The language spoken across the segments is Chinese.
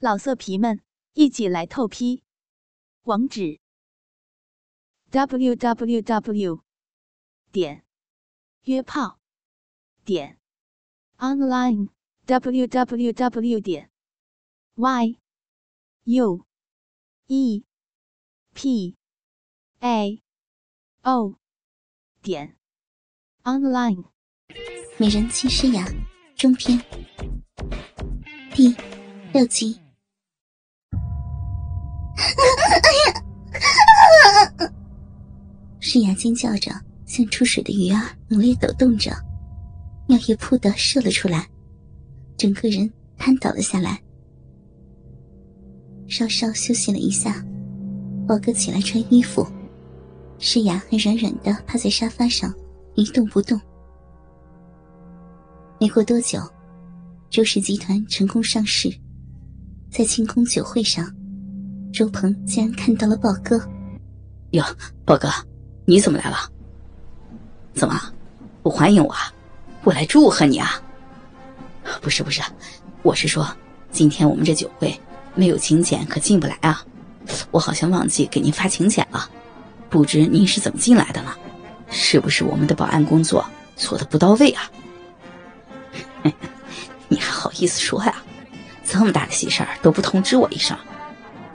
老色皮们，一起来透批！网址：w w w 点约炮点 online w w w 点 y u e p a o 点 online。美人妻诗雅中篇第六集。诗雅尖叫着，像出水的鱼儿，猛烈抖动着，尿液扑的射了出来，整个人瘫倒了下来。稍稍休息了一下，宝哥起来穿衣服，诗雅还软软的趴在沙发上，一动不动。没过多久，周氏集团成功上市，在庆功酒会上。周鹏竟然看到了豹哥，哟，豹哥，你怎么来了？怎么不欢迎我啊？我来祝贺你啊！不是不是，我是说，今天我们这酒会没有请柬，可进不来啊！我好像忘记给您发请柬了，不知您是怎么进来的呢？是不是我们的保安工作做的不到位啊？你还好意思说呀？这么大的喜事儿都不通知我一声？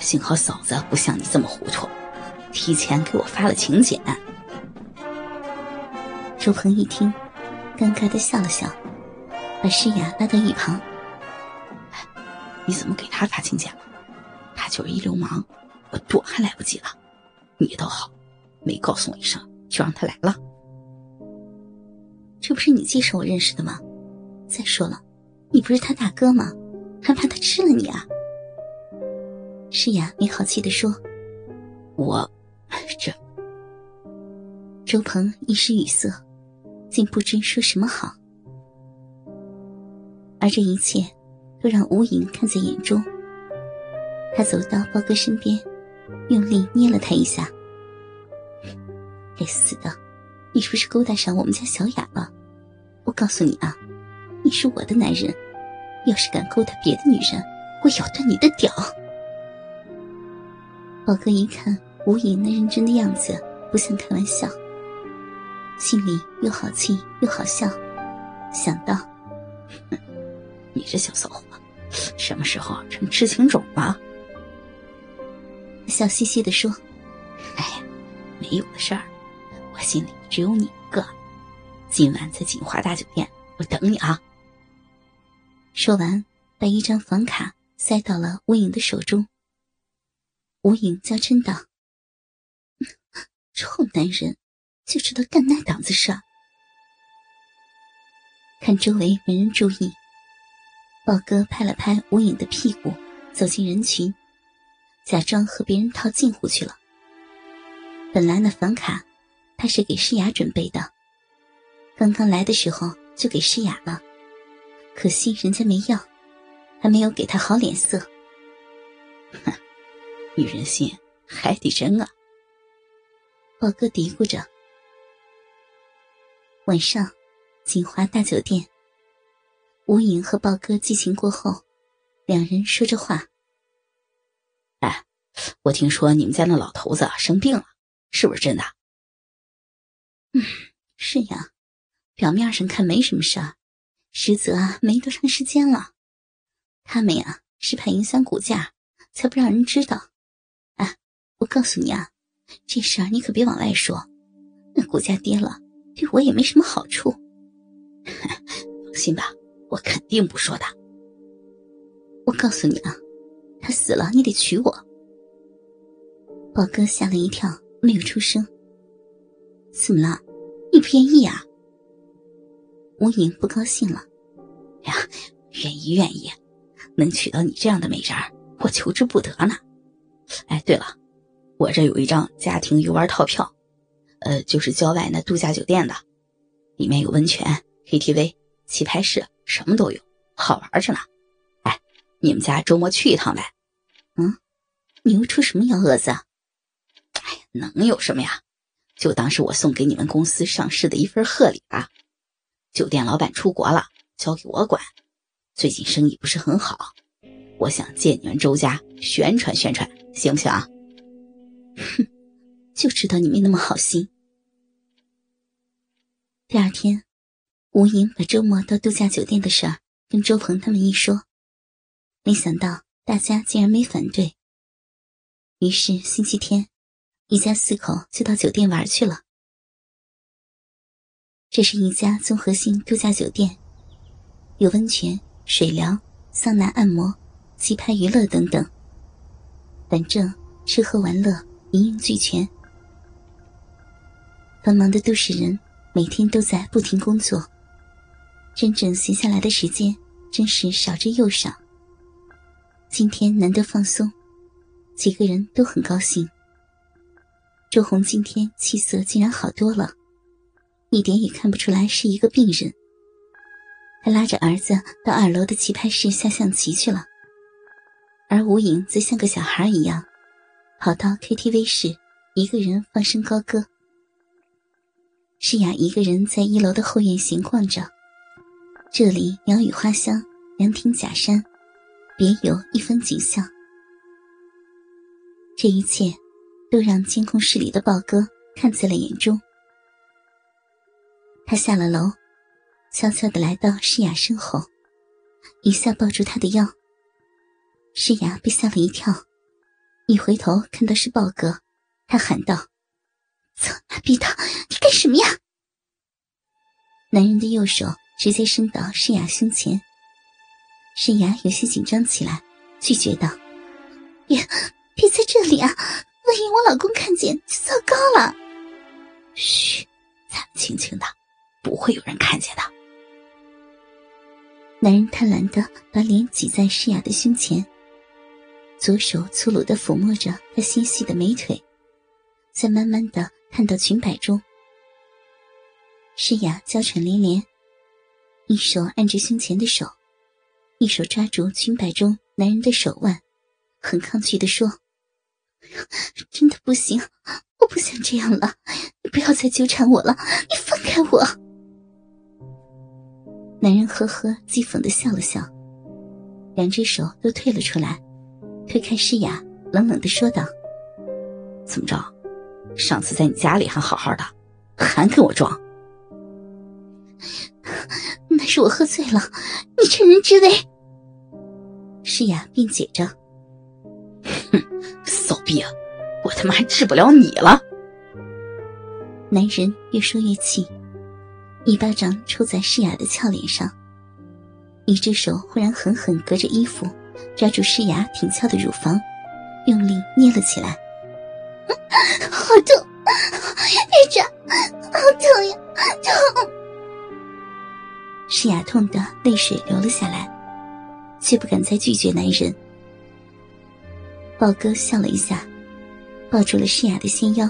幸好嫂子不像你这么糊涂，提前给我发了请柬。周鹏一听，尴尬的笑了笑，把诗雅拉到一旁：“你怎么给他发请柬了？他就是一流氓，我躲还来不及了。你倒好，没告诉我一声就让他来了。这不是你介绍我认识的吗？再说了，你不是他大哥吗？还怕他吃了你啊？”诗雅没好气的说：“我这……”周鹏一时语塞，竟不知说什么好。而这一切都让吴影看在眼中。他走到豹哥身边，用力捏了他一下：“该死的，你是不是勾搭上我们家小雅了？我告诉你啊，你是我的男人，要是敢勾搭别的女人，我咬断你的屌！”宝哥一看吴影那认真的样子，不像开玩笑，心里又好气又好笑，想到：“哼你这小骚货，什么时候成痴情种了？”笑嘻嘻的说：“哎呀，没有的事儿，我心里只有你一个。今晚在锦华大酒店，我等你啊。”说完，把一张房卡塞到了吴影的手中。吴影娇嗔道：“ 臭男人，就知道干那档子事儿。”看周围没人注意，豹哥拍了拍吴影的屁股，走进人群，假装和别人套近乎去了。本来那房卡，他是给诗雅准备的，刚刚来的时候就给诗雅了，可惜人家没要，还没有给他好脸色。哼。女人心海底针啊！豹哥嘀咕着。晚上，锦华大酒店，吴影和豹哥激情过后，两人说着话。哎，我听说你们家那老头子生病了，是不是真的？嗯，是呀，表面上看没什么事儿，实则啊没多长时间了。他们呀是怕影响股价，才不让人知道。我告诉你啊，这事儿你可别往外说，那股价跌了，对我也没什么好处。放心吧，我肯定不说的。我告诉你啊，他死了，你得娶我。宝哥吓了一跳，没有出声。怎么了？你不愿意啊？吴影不高兴了。呀，愿意愿意，能娶到你这样的美人儿，我求之不得呢。哎，对了。我这有一张家庭游玩套票，呃，就是郊外那度假酒店的，里面有温泉、KTV、棋牌室，什么都有，好玩着呢。哎，你们家周末去一趟呗？嗯，你又出什么幺蛾子啊？哎，能有什么呀？就当是我送给你们公司上市的一份贺礼啊。酒店老板出国了，交给我管，最近生意不是很好，我想借你们周家宣传宣传，行不行啊？哼，就知道你没那么好心。第二天，吴莹把周末到度假酒店的事儿跟周鹏他们一说，没想到大家竟然没反对。于是星期天，一家四口就到酒店玩去了。这是一家综合性度假酒店，有温泉、水疗、桑拿、按摩、棋牌、娱乐等等，反正吃喝玩乐一应俱全。繁忙的都市人。每天都在不停工作，真正闲下来的时间真是少之又少。今天难得放松，几个人都很高兴。周红今天气色竟然好多了，一点也看不出来是一个病人。他拉着儿子到二楼的棋牌室下象棋去了，而吴影则像个小孩一样，跑到 KTV 室，一个人放声高歌。诗雅一个人在一楼的后院闲逛着，这里鸟语花香，凉亭假山，别有一番景象。这一切都让监控室里的豹哥看在了眼中。他下了楼，悄悄的来到诗雅身后，一下抱住她的腰。诗雅被吓了一跳，一回头看到是豹哥，他喊道。操他逼的！你干什么呀？男人的右手直接伸到诗雅胸前，诗雅有些紧张起来，拒绝道：“别，别在这里啊！万一我老公看见，就糟糕了。”嘘，咱们轻轻的，不会有人看见的。男人贪婪的把脸挤在诗雅的胸前，左手粗鲁的抚摸着她纤细的美腿，再慢慢的。看到裙摆中，诗雅娇喘连连，一手按着胸前的手，一手抓住裙摆中男人的手腕，很抗拒的说：“真的不行，我不想这样了，你不要再纠缠我了，你放开我。”男人呵呵讥讽的笑了笑，两只手都退了出来，推开诗雅，冷冷的说道：“怎么着？”上次在你家里还好好的，还跟我装？那是我喝醉了，你趁人之危。诗雅辩解着。哼，骚逼啊！我他妈还治不了你了！男人越说越气，一巴掌抽在诗雅的俏脸上，一只手忽然狠狠隔着衣服抓住诗雅挺翘的乳房，用力捏了起来。好痛！别扎，好疼呀，痛！诗雅痛的泪水流了下来，却不敢再拒绝男人。豹哥笑了一下，抱住了诗雅的纤腰，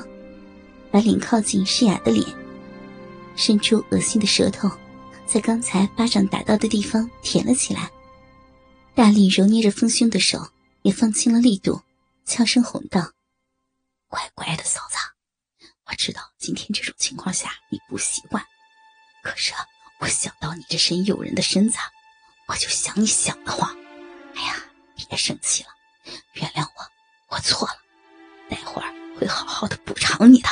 把脸靠近诗雅的脸，伸出恶心的舌头，在刚才巴掌打到的地方舔了起来，大力揉捏着丰胸的手也放轻了力度，悄声哄道。乖乖的，嫂子，我知道今天这种情况下你不习惯，可是我想到你这身诱人的身子，我就想你想的慌。哎呀，别生气了，原谅我，我错了，待会儿会好好的补偿你的。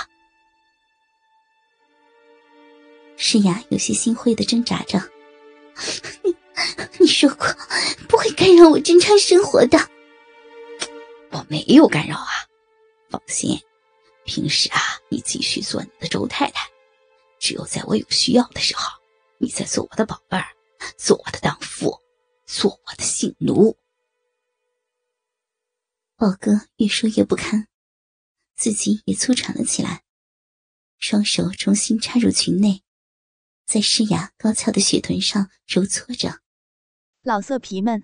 诗雅有些心灰的挣扎着，你 你说过干扰我正常生活的，我没有干扰啊。放心，平时啊，你继续做你的周太太。只有在我有需要的时候，你再做我的宝贝儿，做我的荡妇，做我的性奴。宝哥越说越不堪，自己也粗喘了起来，双手重新插入裙内，在诗雅高翘的雪臀上揉搓着。老色皮们，